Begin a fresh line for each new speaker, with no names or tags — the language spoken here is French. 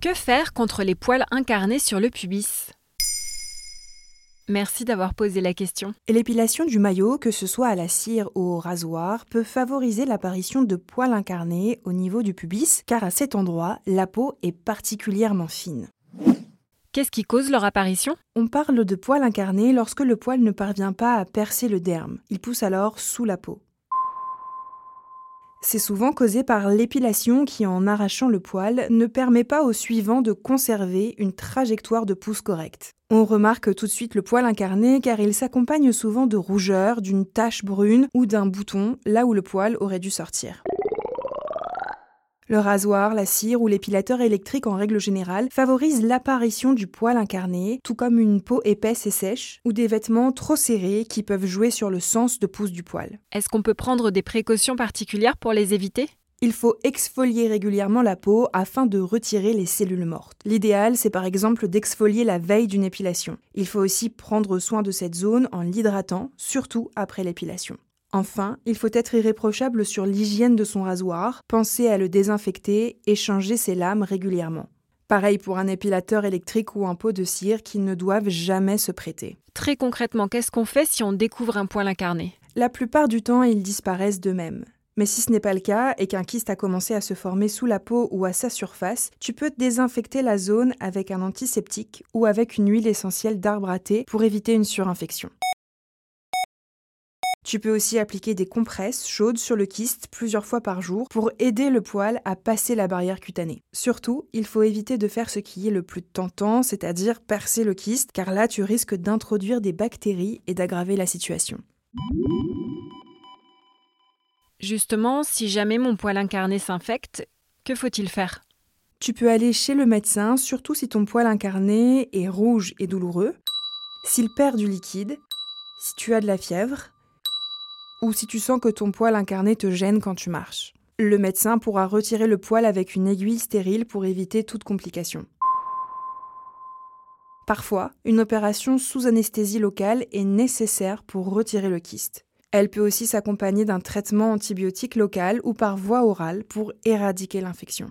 Que faire contre les poils incarnés sur le pubis? Merci d'avoir posé la question.
L'épilation du maillot, que ce soit à la cire ou au rasoir, peut favoriser l'apparition de poils incarnés au niveau du pubis, car à cet endroit, la peau est particulièrement fine.
Qu'est-ce qui cause leur apparition?
On parle de poils incarnés lorsque le poil ne parvient pas à percer le derme. Il pousse alors sous la peau. C'est souvent causé par l'épilation qui, en arrachant le poil, ne permet pas au suivant de conserver une trajectoire de pouce correcte. On remarque tout de suite le poil incarné car il s'accompagne souvent de rougeur, d'une tache brune ou d'un bouton là où le poil aurait dû sortir. Le rasoir, la cire ou l'épilateur électrique en règle générale favorisent l'apparition du poil incarné, tout comme une peau épaisse et sèche ou des vêtements trop serrés qui peuvent jouer sur le sens de pouce du poil.
Est-ce qu'on peut prendre des précautions particulières pour les éviter?
Il faut exfolier régulièrement la peau afin de retirer les cellules mortes. L'idéal, c'est par exemple d'exfolier la veille d'une épilation. Il faut aussi prendre soin de cette zone en l'hydratant, surtout après l'épilation. Enfin, il faut être irréprochable sur l'hygiène de son rasoir, penser à le désinfecter et changer ses lames régulièrement. Pareil pour un épilateur électrique ou un pot de cire qui ne doivent jamais se prêter.
Très concrètement, qu'est-ce qu'on fait si on découvre un poil incarné?
La plupart du temps, ils disparaissent d'eux-mêmes. Mais si ce n'est pas le cas et qu'un kyste a commencé à se former sous la peau ou à sa surface, tu peux désinfecter la zone avec un antiseptique ou avec une huile essentielle d'arbre à thé pour éviter une surinfection. Tu peux aussi appliquer des compresses chaudes sur le kyste plusieurs fois par jour pour aider le poil à passer la barrière cutanée. Surtout, il faut éviter de faire ce qui est le plus tentant, c'est-à-dire percer le kyste, car là tu risques d'introduire des bactéries et d'aggraver la situation.
Justement, si jamais mon poil incarné s'infecte, que faut-il faire?
Tu peux aller chez le médecin, surtout si ton poil incarné est rouge et douloureux, s'il perd du liquide, si tu as de la fièvre, ou si tu sens que ton poil incarné te gêne quand tu marches. Le médecin pourra retirer le poil avec une aiguille stérile pour éviter toute complication. Parfois, une opération sous anesthésie locale est nécessaire pour retirer le kyste. Elle peut aussi s'accompagner d'un traitement antibiotique local ou par voie orale pour éradiquer l'infection.